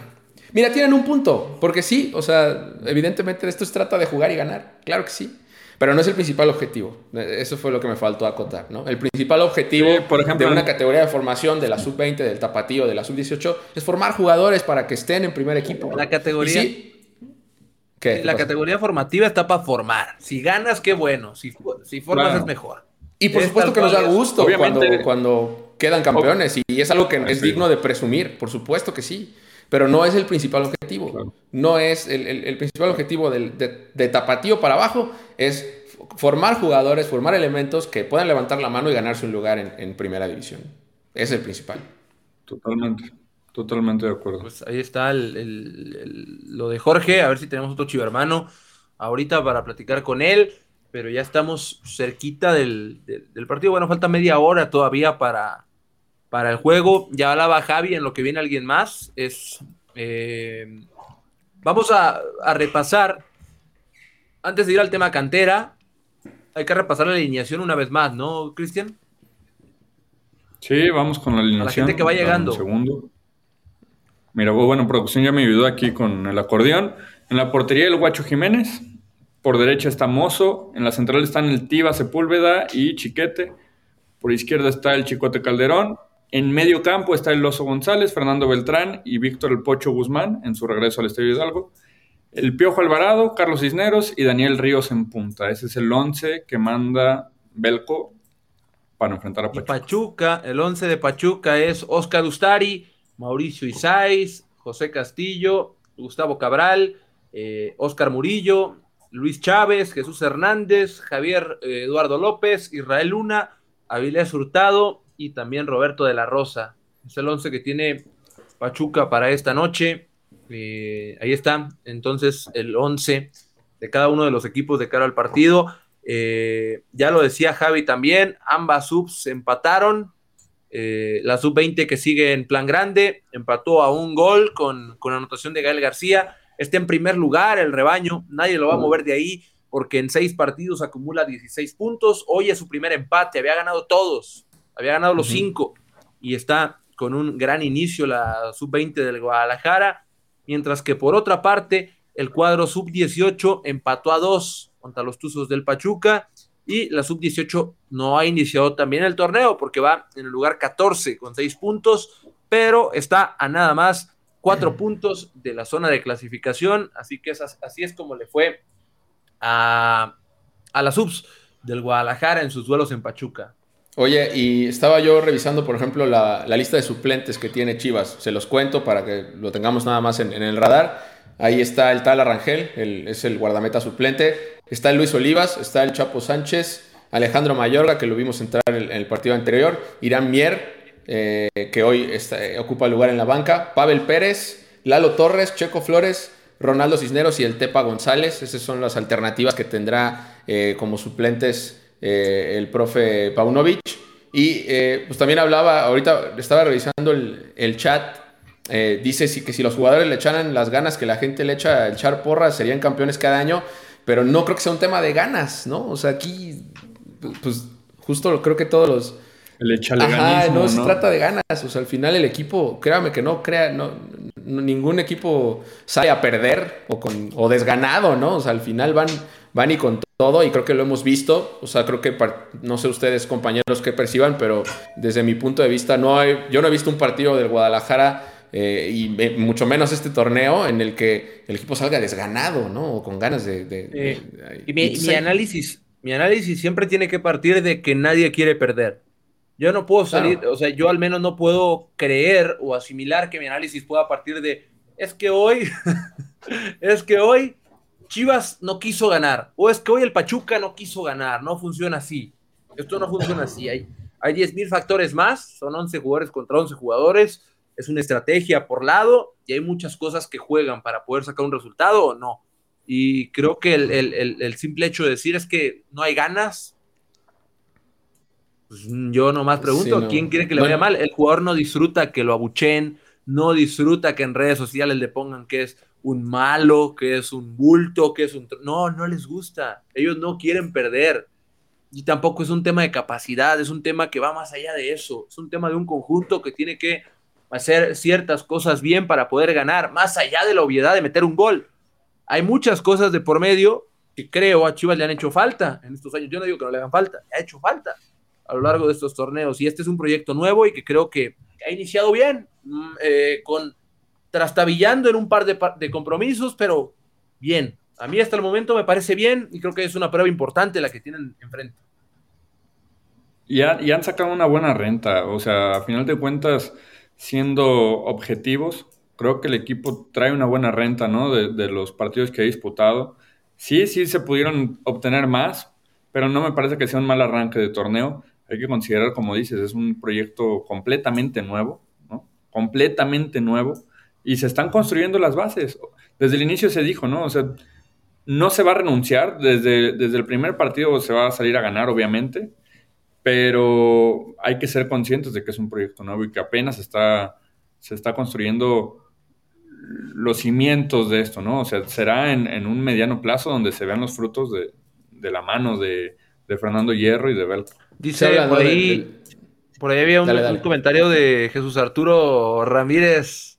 mira, tienen un punto, porque sí, o sea, evidentemente esto se trata de jugar y ganar, claro que sí. Pero no es el principal objetivo. Eso fue lo que me faltó acotar, ¿no? El principal objetivo por ejemplo, de una categoría de formación de la sub-20, del tapatío, de la sub-18, es formar jugadores para que estén en primer equipo. La categoría. La categoría formativa está para formar. Si ganas, qué bueno. Si, si formas, es mejor. Y por supuesto que nos da gusto cuando, cuando, quedan campeones. Y es algo que es digno de presumir. Por supuesto que sí. Pero no es el principal objetivo. No es el, principal objetivo de, tapatío para abajo. Es formar jugadores, formar elementos que puedan levantar la mano y ganarse un lugar en, en primera división. Es el principal. Totalmente. Totalmente de acuerdo. Pues ahí está el, lo de Jorge, a ver si tenemos otro chivo hermano ahorita para platicar con él, pero ya estamos cerquita del, partido. Bueno, falta media hora todavía para, para el juego. Ya hablaba Javi en lo que viene alguien más. Es, eh, vamos a, a, repasar, antes de ir al tema cantera, hay que repasar la alineación una vez más, ¿no, Cristian? Sí, vamos con la alineación. la gente que va llegando. Un segundo. Mira, bueno, producción ya me ayudó aquí con el acordeón. En la portería el Guacho Jiménez. Por derecha está Mozo. En la central están el Tiva Sepúlveda y Chiquete. Por izquierda está el Chicote Calderón. En medio campo está el Oso González, Fernando Beltrán y Víctor El Pocho Guzmán en su regreso al Estadio Hidalgo. el Piojo Alvarado, Carlos Cisneros y Daniel Ríos en punta. Ese es el 11 que manda Belco para enfrentar a Pachuca. Pachuca, el 11 de Pachuca es Oscar Ustari, Mauricio Isais, José Castillo, Gustavo Cabral, eh, Oscar Murillo, Luis Chávez, Jesús Hernández, Javier eh, Eduardo López, Israel Luna, Avilés Hurtado y también Roberto de la Rosa. Es el 11 que tiene Pachuca para esta noche. Eh, ahí está, entonces el 11 de cada uno de los equipos de cara al partido. Eh, ya lo decía Javi también, ambas subs empataron. Eh, la sub-20 que sigue en plan grande empató a un gol con, con anotación de Gael García. Está en primer lugar el rebaño, nadie lo va a mover de ahí porque en seis partidos acumula 16 puntos. Hoy es su primer empate, había ganado todos, había ganado los cinco y está con un gran inicio la sub-20 del Guadalajara, mientras que por otra parte el cuadro sub-18 empató a dos contra los Tuzos del Pachuca y la sub-18 no ha iniciado también el torneo porque va en el lugar 14 con seis puntos, pero está a nada más cuatro puntos de la zona de clasificación, así que así es como le fue a, a las subs del Guadalajara en sus duelos en Pachuca. Oye, y estaba yo revisando, por ejemplo, la, lista de suplentes que tiene Chivas. Se los cuento para que lo tengamos nada más en, el radar. Ahí está el tal Arrangel, es el guardameta suplente. Está el Luis Olivas, está el Chapo Sánchez, Alejandro Mayorga, que lo vimos entrar en, el partido anterior, Irán Mier, eh, que hoy está, ocupa lugar en la banca, Pavel Pérez, Lalo Torres, Checo Flores, Ronaldo Cisneros y el Tepa González. Esas son las alternativas que tendrá eh, como suplentes eh, el profe Paunovic. Y eh, pues también hablaba, ahorita estaba revisando el, chat, eh, dice que si los jugadores le echaran las ganas que la gente le echa a echar porras, serían campeones cada año, pero no creo que sea un tema de ganas, ¿no? O sea, aquí, pues justo creo que todos los... El Ajá, no, se trata de ganas, o sea, al final el equipo, créame que no, crea, no, ningún equipo sale a perder o, con, o desganado, ¿no? O sea, al final van, van y con todo y creo que lo hemos visto. O sea, creo que no sé ustedes compañeros que perciban, pero desde mi punto de vista no hay, yo no he visto un partido del Guadalajara eh, y mucho menos este torneo en el que el equipo salga desganado, ¿no? O con ganas de... y mi, análisis, mi análisis siempre tiene que partir de que nadie quiere perder. Yo no puedo salir, o sea, yo al menos no puedo creer o asimilar que mi análisis pueda partir de, es que hoy, es que hoy Chivas no quiso ganar, o es que hoy el Pachuca no quiso ganar, no funciona así. Esto no funciona así. Hay, hay 10 mil factores más, son 11 jugadores contra 11 jugadores, es una estrategia por lado y hay muchas cosas que juegan para poder sacar un resultado o no. Y creo que el, simple hecho de decir es que no hay ganas, pues yo nomás pregunto, ¿quién quiere que le vaya mal? El jugador no disfruta que lo abuchen, no disfruta que en redes sociales le pongan que es un malo, que es un bulto, que es un... No, no les gusta. Ellos no quieren perder. Y tampoco es un tema de capacidad, es un tema que va más allá de eso. Es un tema de un conjunto que tiene que hacer ciertas cosas bien para poder ganar, más allá de la obviedad de meter un gol. Hay muchas cosas de por medio que creo a Chivas le han hecho falta en estos años. Yo no digo que no le hagan falta, ha hecho falta a lo largo de estos torneos. Y este es un proyecto nuevo y que creo que ha iniciado bien, mm, eh, con trastabillando en un par de, compromisos, pero bien. A mí hasta el momento me parece bien y creo que es una prueba importante la que tienen enfrente. Y, han sacado una buena renta, o sea, a final de cuentas, siendo objetivos, creo que el equipo trae una buena renta, ¿no? De, los partidos que ha disputado. Sí, sí se pudieron obtener más, pero no me parece que sea un mal arranque de torneo. Hay que considerar, como dices, es un proyecto completamente nuevo, ¿no? Completamente nuevo y se están construyendo las bases. Desde el inicio se dijo, ¿no? O sea, no se va a renunciar, desde, desde el primer partido se va a salir a ganar, obviamente, pero hay que ser conscientes de que es un proyecto nuevo y que apenas está, se está construyendo los cimientos de esto, ¿no? O sea, será en, un mediano plazo donde se vean los frutos de, la mano de, Fernando Hierro y de Belco. Dice por ahí, por ahí había un comentario de Jesús Arturo Ramírez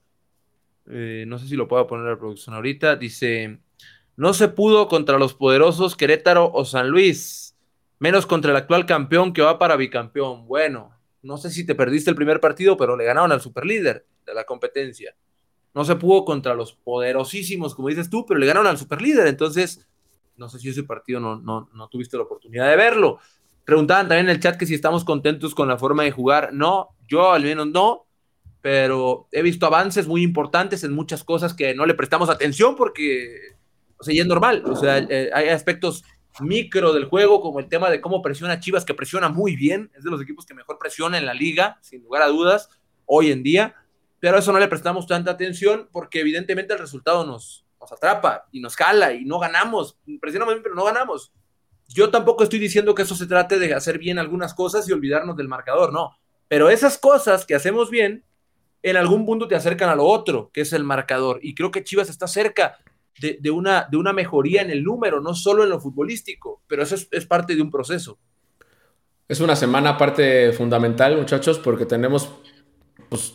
eh, no sé si lo puedo poner a la producción ahorita, dice, no se pudo contra los poderosos Querétaro o San Luis, menos contra el actual campeón que va para bicampeón. Bueno, no sé si te perdiste el primer partido, pero le ganaron al superlíder de la competencia. No se pudo contra los poderosísimos, como dices tú, pero le ganaron al superlíder. Entonces, no sé si ese partido no, no, no tuviste la oportunidad de verlo. Preguntaban también en el chat que si estamos contentos con la forma de jugar. No, yo al menos no, pero he visto avances muy importantes en muchas cosas que no le prestamos atención porque, o sea, ya es normal. O sea, eh, hay aspectos micro del juego, como el tema de cómo presiona Chivas, que presiona muy bien, es de los equipos que mejor presiona en la liga, sin lugar a dudas, hoy en día, pero a eso no le prestamos tanta atención porque evidentemente el resultado nos, nos atrapa y nos jala y no ganamos, presionamos bien, pero no ganamos. Yo tampoco estoy diciendo que eso se trate de hacer bien algunas cosas y olvidarnos del marcador, no, pero esas cosas que hacemos bien, en algún punto te acercan a lo otro, que es el marcador, y creo que Chivas está cerca de, una, de una mejoría en el número, no solo en lo futbolístico, pero eso es, parte de un proceso. Es una semana parte fundamental, muchachos, porque tenemos pues,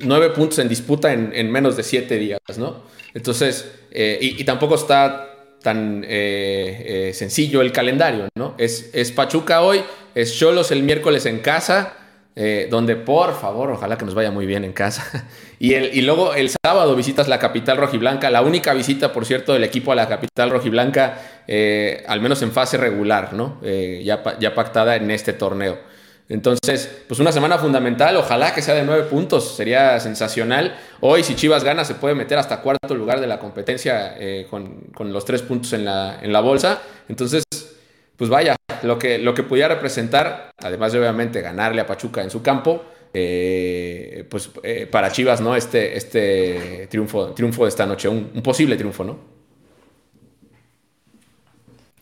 nueve puntos en disputa en, menos de siete días, ¿no? Entonces, eh, y, tampoco está tan eh, eh, sencillo el calendario, ¿no? Es, es Pachuca hoy, es Cholos el miércoles en casa, eh, donde por favor, ojalá que nos vaya muy bien en casa. y, el, y luego el sábado visitas la capital rojiblanca, la única visita, por cierto, del equipo a la capital rojiblanca, eh, al menos en fase regular, ¿no? Eh, ya, ya pactada en este torneo. Entonces, pues una semana fundamental, ojalá que sea de nueve puntos, sería sensacional. Hoy, si Chivas gana, se puede meter hasta cuarto lugar de la competencia con, con, los tres puntos en la, en la bolsa. Entonces, pues vaya, lo que, lo que pudiera representar, además de obviamente ganarle a Pachuca en su campo, eh, pues eh, para Chivas, ¿no? Este, este triunfo, triunfo de esta noche, un, posible triunfo, ¿no?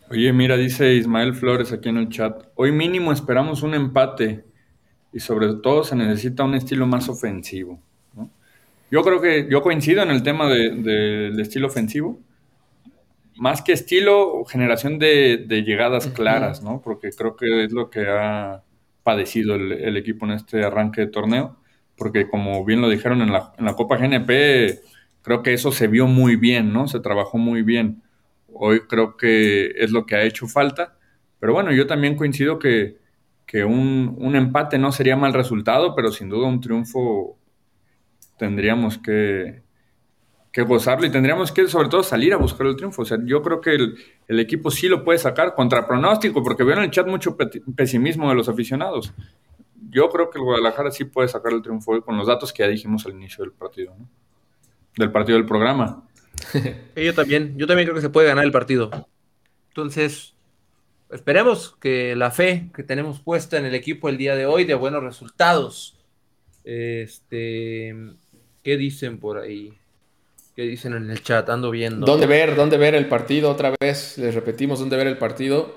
Oye, mira, dice Ismael Flores aquí en el chat, hoy mínimo esperamos un empate y sobre todo se necesita un estilo más ofensivo. Yo creo que yo coincido en el tema del estilo ofensivo más que estilo, generación de, llegadas claras, ¿no? Porque creo que es lo que ha padecido el, equipo en este arranque de torneo, porque como bien lo dijeron en la, en la, Copa GNP, creo que eso se vio muy bien, ¿no? Se trabajó muy bien. Hoy creo que es lo que ha hecho falta, pero bueno, yo también coincido que, que un, un empate no sería mal resultado, pero sin duda un triunfo tendríamos que, que gozarlo y tendríamos que sobre todo salir a buscar el triunfo. O sea, yo creo que el, equipo sí lo puede sacar contra pronóstico, porque veo en el chat mucho pesimismo de los aficionados. Yo creo que el Guadalajara sí puede sacar el triunfo con los datos que ya dijimos al inicio del partido, ¿no? del partido del programa. yo también, yo también creo que se puede ganar el partido. Entonces, esperemos que la fe que tenemos puesta en el equipo el día de hoy de buenos resultados. Este, ¿qué dicen por ahí? ¿Qué dicen en el chat? Ando viendo. ¿Dónde ver? ¿Dónde ver el partido? Otra vez les repetimos dónde ver el partido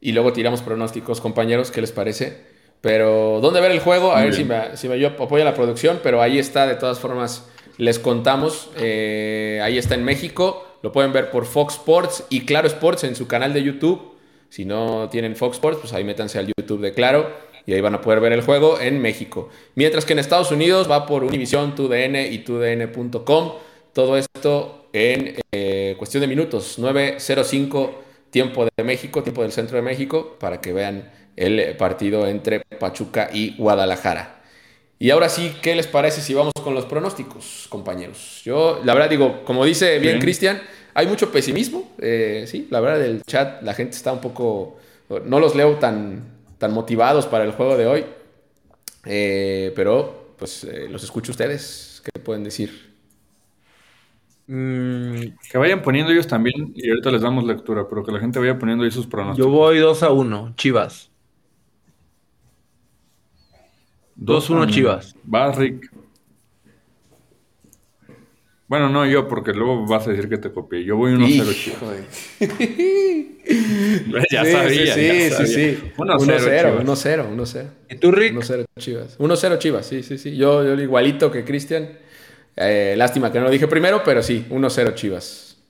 y luego tiramos pronósticos, compañeros, ¿qué les parece? Pero ¿dónde ver el juego? A ver si me, si me apoya la producción, pero ahí está, de todas formas, les contamos. Eh, ahí está en México, lo pueden ver por Fox Sports y Claro Sports en su canal de YouTube. Si no tienen Fox Sports, pues ahí métanse al YouTube de Claro y ahí van a poder ver el juego en México. Mientras que en Estados Unidos va por Univision, TUDN y TUDN.com. Todo esto en eh, cuestión de minutos, 9.05 tiempo de México, tiempo del centro de México, para que vean el partido entre Pachuca y Guadalajara. Y ahora sí, ¿qué les parece si vamos con los pronósticos, compañeros? Yo, la verdad, digo, como dice bien, Cristian, hay mucho pesimismo. Eh, sí, la verdad, del chat, la gente está un poco. No los leo tan, tan motivados para el juego de hoy. Eh, pero, pues, los escucho ustedes. ¿Qué pueden decir? Mm, que vayan poniendo ellos también, y ahorita les damos lectura, pero que la gente vaya poniendo ahí sus pronósticos. Yo voy 2 a 1, Chivas. 2-1 Chivas. Vas, Rick. Bueno, no yo, porque luego vas a decir que te copié. Yo voy 1-0 Chivas. ya sabía. Sí, sí, sí. 1-0, 1-0, 1-0. ¿Y tú, Rick? 1-0 Chivas. 1-0 Chivas, sí, sí, sí. Yo, yo igualito que Cristian. Eh, lástima que no lo dije primero, pero sí, 1-0 Chivas.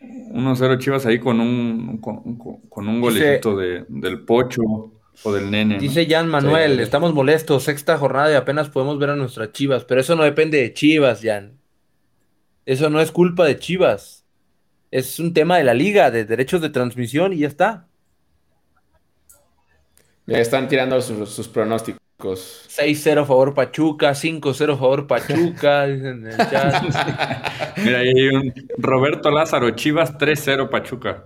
1-0 Chivas ahí con un, con, un golecito del Pocho o del Nene. Dice Jan Manuel, estamos molestos, sexta jornada y apenas podemos ver a nuestras Chivas, pero eso no depende de Chivas, Jan. Eso no es culpa de Chivas. Es un tema de la liga, de derechos de transmisión y ya está. Ya están tirando sus, pronósticos. Pronósticos. 6-0 a favor Pachuca, 5-0 a favor Pachuca, dicen en el chat. Mira, ahí hay un Roberto Lázaro, Chivas 3-0 Pachuca.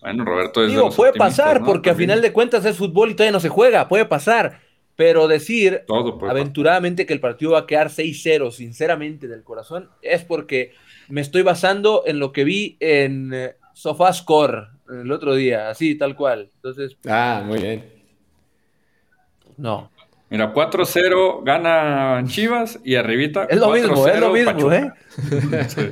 Bueno, Roberto es de Digo, los puede pasar, ¿no? porque a También. final de cuentas es fútbol y todavía no se juega, puede pasar. Pero decir Todo aventuradamente que el partido va a quedar 6-0, sinceramente, del corazón, es porque me estoy basando en lo que vi en eh, SofaScore el otro día, así, tal cual. Entonces, Ah, muy bien. no. Mira, 4-0 gana Chivas y arribita. Es lo mismo, es lo 4-0 mismo, Pachuca. ¿eh? Sí.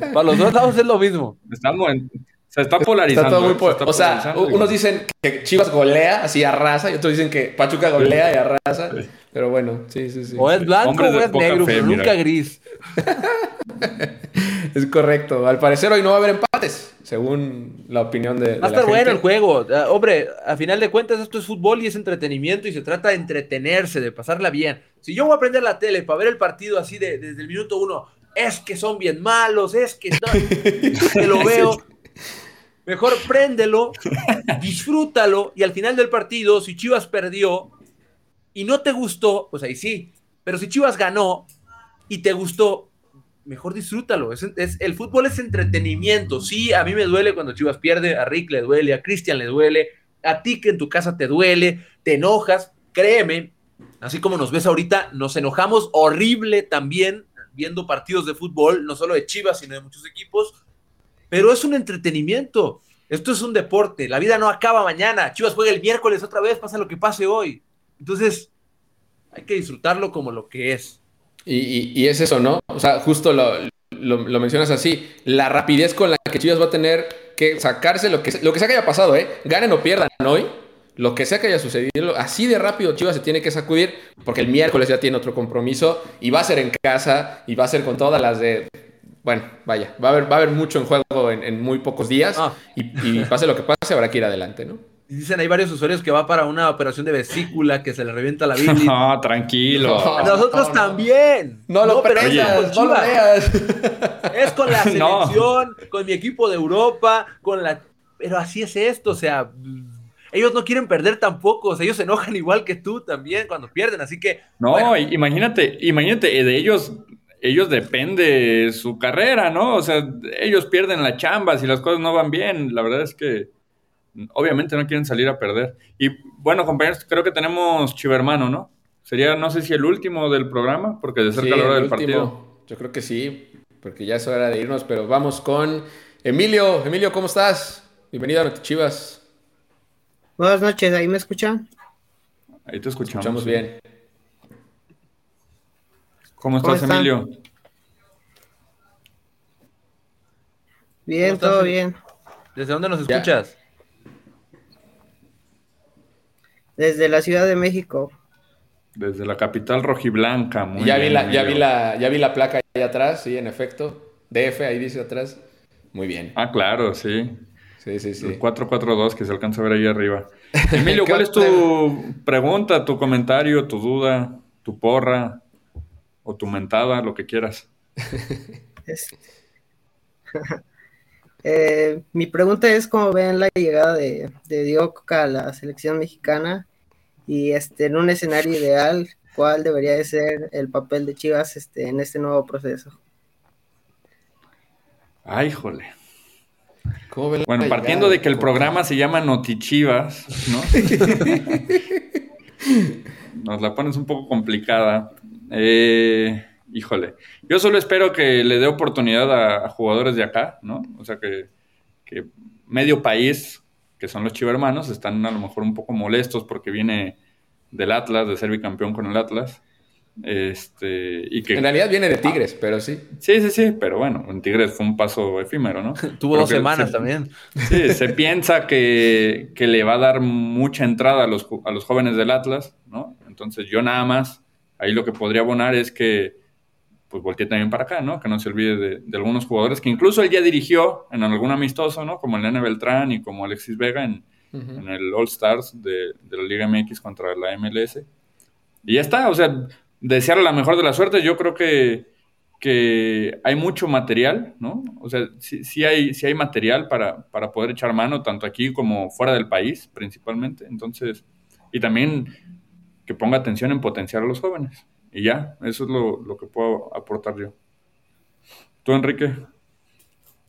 Para los dos lados es lo mismo. Estamos en- se está polarizando. Está todo muy. Se po- está o sea, unos dicen que Chivas golea, así arrasa, y otros dicen que Pachuca golea y arrasa. Pero bueno, sí, sí, sí. O es blanco Hombres o es negro, fe, pero mira. nunca gris. Es correcto. Al parecer hoy no va a haber empates, según la opinión de, Va a estar bueno el juego. Ah, Hombre, a final de cuentas esto es fútbol y es entretenimiento y se trata de entretenerse, de pasarla bien. Si yo voy a prender la tele para ver el partido así de- desde el minuto uno, es que son bien malos, es que no, que lo veo. Mejor préndelo, disfrútalo y al final del partido, si Chivas perdió y no te gustó, pues ahí sí. Pero si Chivas ganó y te gustó, mejor disfrútalo. Es, el fútbol es entretenimiento. Sí, a mí me duele cuando Chivas pierde, a Rick le duele, a Cristian le duele, a ti que en tu casa te duele, te enojas. Créeme, así como nos ves ahorita, nos enojamos horrible también viendo partidos de fútbol, no solo de Chivas, sino de muchos equipos. Pero es un entretenimiento. Esto es un deporte. La vida no acaba mañana. Chivas juega el miércoles otra vez, pasa lo que pase hoy. Entonces, hay que disfrutarlo como lo que es. Y, y- y es eso, ¿no? O sea, justo lo, lo- lo mencionas así. La rapidez con la que Chivas va a tener que sacarse lo que, lo que sea que haya pasado, ¿eh? Ganen o pierdan hoy. Lo que sea que haya sucedido, así de rápido Chivas se tiene que sacudir, porque el miércoles ya tiene otro compromiso y va a ser en casa y va a ser con todas las de. Bueno, vaya, va a haber, va a haber mucho en juego en, en muy pocos días Ah. y, y pase lo que pase, habrá que ir adelante, ¿no? Dicen, hay varios usuarios que va para una operación de vesícula, que se le revienta la bilis. No, tranquilo. A Nosotros No, no. también. No lo prendas, es con no lo veas. Es con la No. selección, con mi equipo de Europa, con la... Pero así es esto, o sea, ellos no quieren perder tampoco, o sea, ellos se enojan igual que tú también cuando pierden, así que... No, bueno, imagínate, imagínate, eh, de ellos, ellos depende su carrera, ¿no? O sea, ellos pierden la chamba si las cosas no van bien. La verdad es que obviamente no quieren salir a perder. Y bueno, compañeros, creo que tenemos Chivermano, ¿no? Sería, no sé si el último del programa, porque de cerca Sí, a la hora el del último. partido. Yo creo que sí, porque ya es hora de irnos, pero vamos con Emilio. Emilio, ¿cómo estás? Bienvenido a Noti Chivas. Buenas noches, ¿ahí me escuchan? Ahí te escuchamos. Escuchamos bien. ¿Cómo ¿Cómo estás? Emilio? Bien, ¿Cómo estás, todo bien. ¿Desde dónde nos Ya. escuchas? Desde la Ciudad de México. Desde la capital rojiblanca. Muy ya, vi la, ya, vi la, ya vi la placa ahí atrás, sí, en efecto. DF, ahí dice atrás. Muy bien. Ah, claro, sí. Sí, sí, sí. El 442 que se alcanza a ver ahí arriba. Emilio, ¿Qué ¿cuál es tu pregunta, tu comentario, tu duda, tu porra o tu mentada, lo que quieras? Eh, mi pregunta es cómo ven la llegada de, de a la selección mexicana y este, en un escenario ideal, ¿cuál debería de ser el papel de Chivas este, en este nuevo proceso? Ay, jole. ¿Cómo ven la Bueno, partiendo de que el programa se llama Notichivas, ¿no? Nos la pones un poco complicada. Eh, híjole. Yo solo espero que le dé oportunidad a, a jugadores de acá, ¿no? O sea, que, que medio país, que son los chivermanos, están a lo mejor un poco molestos porque viene del Atlas, de ser bicampeón con el Atlas. Este, y que En realidad viene de Tigres, pero sí. Sí, sí, sí, pero bueno, en Tigres fue un paso efímero, ¿no? Tuvo Pero dos semanas se- también. Sí, se piensa que, que le va a dar mucha entrada a los, a los jóvenes del Atlas, ¿no? Entonces yo nada más, ahí lo que podría abonar es que, pues voltee también para acá, ¿no? Que no se olvide de, de algunos jugadores que incluso él ya dirigió en algún amistoso, ¿no? Como el Nene Beltrán y como Alexis Vega en, el All Stars de, de la Liga MX contra la MLS. Y ya está, o sea, desearle la mejor de las suertes. Yo creo que, que hay mucho material, ¿no? O sea, sí, sí hay, sí hay material para, para poder echar mano, tanto aquí como fuera del país, principalmente. Entonces, y también que ponga atención en potenciar a los jóvenes. Y ya, eso es lo, lo que puedo aportar yo. ¿Tú, Enrique?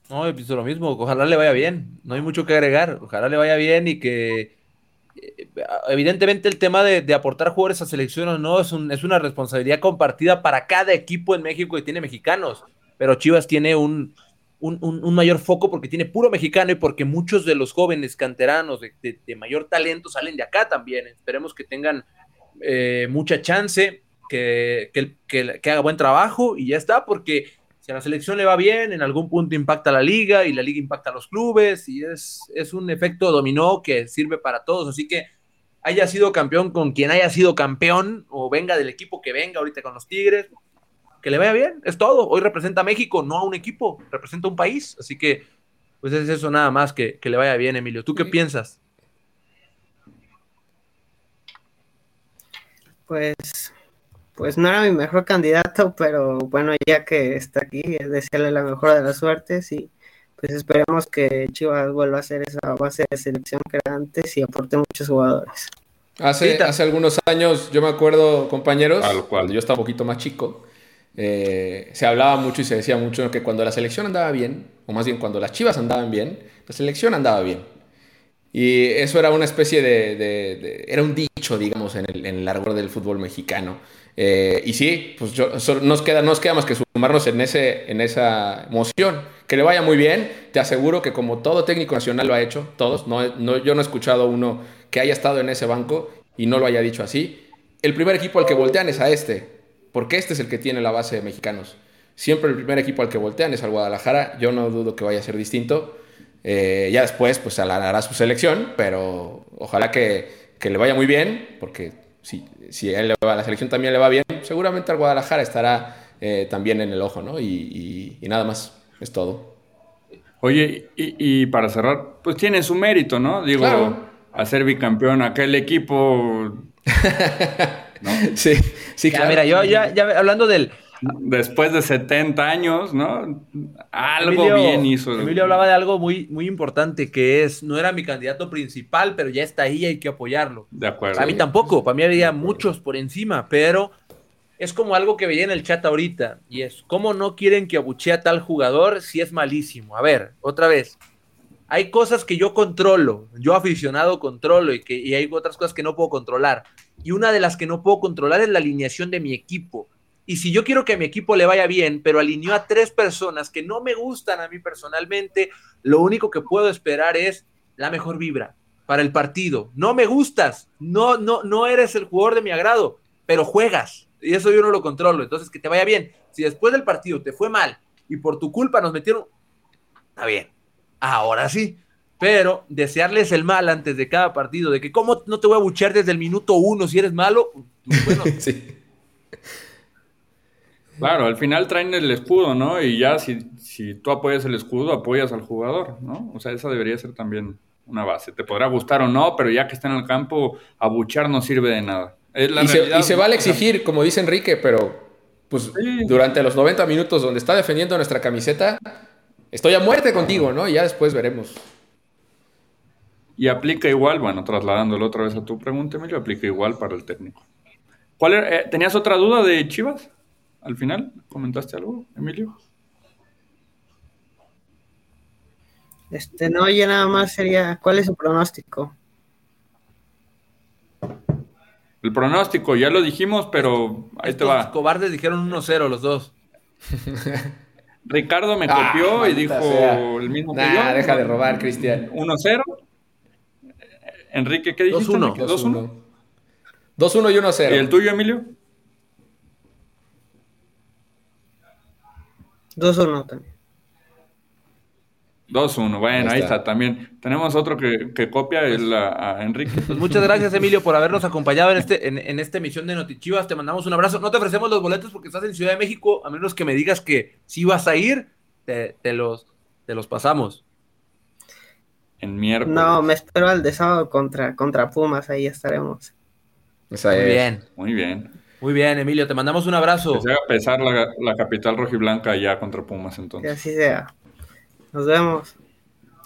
No, yo pienso lo mismo. Ojalá le vaya bien. No hay mucho que agregar. Ojalá le vaya bien y que. eh, Evidentemente, el tema de, de aportar jugadores a selección o no es, un- es una responsabilidad compartida para cada equipo en México que tiene mexicanos. Pero Chivas tiene un, un, un- mayor foco porque tiene puro mexicano y porque muchos de los jóvenes canteranos de, de- de mayor talento salen de acá también. Esperemos que tengan eh, mucha chance, que, que, que- que haga buen trabajo y ya está, porque si a la selección le va bien, en algún punto impacta a la liga y la liga impacta a los clubes y es, es un efecto dominó que sirve para todos. Así que haya sido campeón con quien haya sido campeón o venga del equipo que venga ahorita con los Tigres, que le vaya bien, es todo. Hoy representa a México, no a un equipo, representa a un país. Así que, pues es eso nada más, que, que le vaya bien, Emilio. ¿Tú qué piensas? Pues, pues no era mi mejor candidato, pero bueno, ya que está aquí, es desearle la mejor de las suertes y pues esperemos que Chivas vuelva a ser esa base de selección que era antes y aporte muchos jugadores. Hace, hace algunos años, yo me acuerdo, compañeros, Tal cual. yo estaba un poquito más chico, eh, se hablaba mucho y se decía mucho que cuando la selección andaba bien, o más bien cuando las chivas andaban bien, la selección andaba bien. Y eso era una especie de, de- de- era un dicho, digamos, en el, en el argot del fútbol mexicano. Eh, y sí, pues yo- nos, queda, nos queda más que sumarnos en, ese, en esa emoción. Que le vaya muy bien, te aseguro que como todo técnico nacional lo ha hecho, todos, no, yo no he escuchado uno que haya estado en ese banco y no lo haya dicho así. El primer equipo al que voltean es a este, porque este es el que tiene la base de mexicanos. Siempre el primer equipo al que voltean es al Guadalajara, yo no dudo que vaya a ser distinto. Eh, ya después, pues hará su selección, pero ojalá que, que le vaya muy bien, porque si, si a él le va, a la selección también le va bien, seguramente al Guadalajara estará eh, también en el ojo, ¿no? Y, y- y nada más, es todo. Oye, y, y para cerrar, pues tiene su mérito, ¿no? Digo, Claro. hacer bicampeón aquel equipo Sí, sí, Ya, claro. mira, yo ya, ya hablando del, después de 70 años, ¿no? Algo Emilio- bien hizo. Emilio hablaba de algo muy, muy importante que es, no era mi candidato principal, pero ya está ahí y hay que apoyarlo. De acuerdo. A mí tampoco, para mí había muchos por encima, pero es como algo que veía en el chat ahorita, y es, ¿cómo no quieren que abuchee a tal jugador si es malísimo? A ver, otra vez, hay cosas que yo controlo, yo aficionado controlo, y, que, y hay otras cosas que no puedo controlar, y una de las que no puedo controlar es la alineación de mi equipo. Y si yo quiero que mi equipo le vaya bien, pero alineó a tres personas que no me gustan a mí personalmente, lo único que puedo esperar es la mejor vibra para el partido. No me gustas, no, no, no eres el jugador de mi agrado, pero juegas. Y eso yo no lo controlo. Entonces, que te vaya bien. Si después del partido te fue mal y por tu culpa nos metieron, está bien. Ahora sí. Pero desearles el mal antes de cada partido, de que cómo no te voy a buchear desde el minuto uno si eres malo, bueno, Sí. Claro, al final traen el escudo, ¿no? Y ya si, si tú apoyas el escudo, apoyas al jugador, ¿no? O sea, esa debería ser también una base. Te podrá gustar o no, pero ya que está en el campo, abuchar no sirve de nada. Es la y, se, y se vale exigir, como dice Enrique, pero pues Sí. durante los 90 minutos donde está defendiendo nuestra camiseta, estoy a muerte contigo, ¿no? Y ya después veremos. Y aplica igual, bueno, trasladándolo otra vez a tu pregunta, Emilio, aplica igual para el técnico. ¿Cuál era- eh, ¿Tenías otra duda de Chivas? Al final, ¿comentaste algo, Emilio? Este, no, ya nada más sería, ¿cuál es su pronóstico? El pronóstico, ya lo dijimos, pero ahí te va. cobardes dijeron 1-0 los dos. Ricardo me Ah, copió y dijo sea. el mismo que Nah, yo. deja de robar, Cristian. 1-0. Enrique, ¿qué dijiste? 2-1. Enrique? 2-1. 2-1 y ¿Y 1-0. el tuyo, Emilio? 2-1 también. 2-1. Bueno, Ahí ahí está. también. Tenemos otro que, que copia, el, a, a Enrique. Pues muchas gracias, Emilio, por habernos acompañado en, este, en, en esta emisión de Notichivas. Te mandamos un abrazo. No te ofrecemos los boletos porque estás en Ciudad de México, a menos que me digas que si vas a ir, te, te los, te los pasamos. En miércoles. No, me espero al de sábado contra, contra Pumas, ahí estaremos. Esa Muy es. bien, Muy bien. Muy bien, Emilio. Te mandamos un abrazo. Que se haga pesar la, la capital rojiblanca ya contra Pumas Que entonces. así sea. Nos vemos.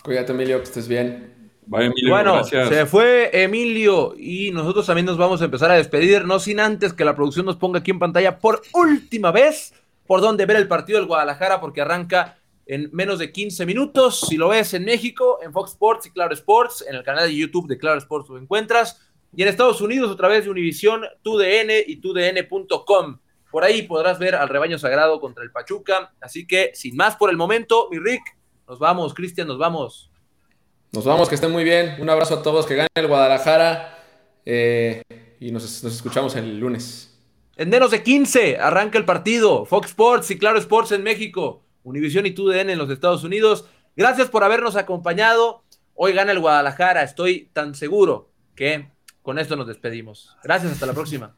Cuídate, Emilio, que estés bien. bueno, se fue Emilio y nosotros también nos vamos a empezar a despedir, no sin antes que la producción nos ponga aquí en pantalla por última vez por donde ver el partido del Guadalajara porque arranca en menos de 15 minutos. Si lo ves en México, en Fox Sports y Claro Sports, en el canal de YouTube de Claro Sports lo encuentras. Y en Estados Unidos a través de Univision, TUDN y TUDN.com. Por ahí podrás ver al rebaño sagrado contra el Pachuca. Así que, sin más por el momento, mi Rick, nos vamos, Cristian, nos vamos. Nos vamos, que estén muy bien. Un abrazo a todos, que gane el Guadalajara. Eh, y nos, nos escuchamos el lunes. En menos de 15 arranca el partido. Fox Sports y Claro Sports en México. Univision y TUDN en los Estados Unidos. Gracias por habernos acompañado. Hoy gana el Guadalajara. Estoy tan seguro que con esto nos despedimos. Gracias, hasta la próxima.